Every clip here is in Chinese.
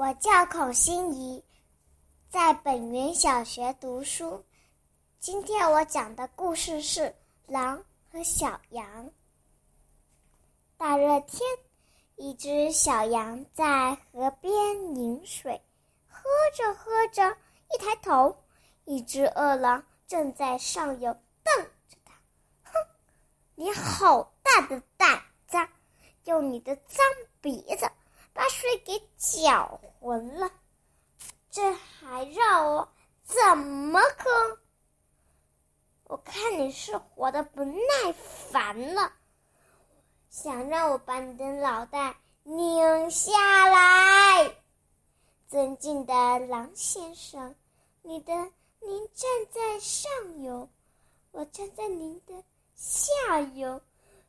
我叫孔欣怡，在本源小学读书。今天我讲的故事是《狼和小羊》。大热天，一只小羊在河边饮水，喝着喝着，一抬头，一只饿狼正在上游瞪着它。哼，你好大的胆子，用你的脏鼻子！把水给搅浑了，这还让我怎么喝？我看你是活的不耐烦了，想让我把你的脑袋拧下来。尊敬的狼先生，你的您站在上游，我站在您的下游，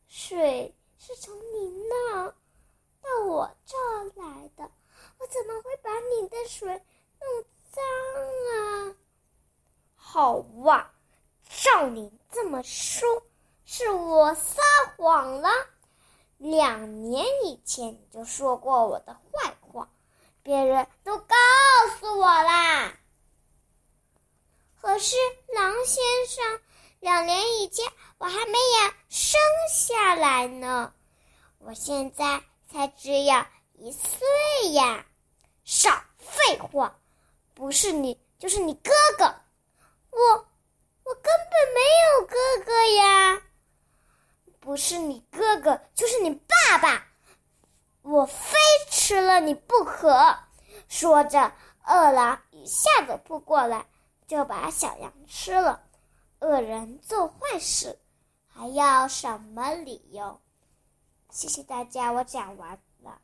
水是从您那。到我这儿来的，怎么会把你的水弄脏啊？好哇，照你这么说，是我撒谎了。两年以前你就说过我的坏话，别人都告诉我啦。可是狼先生，两年以前我还没有生下来呢，我现在。才只有一岁呀！少废话，不是你就是你哥哥，我我根本没有哥哥呀！不是你哥哥就是你爸爸，我非吃了你不可！说着，饿狼一下子扑过来，就把小羊吃了。恶人做坏事，还要什么理由？谢谢大家，我讲完了。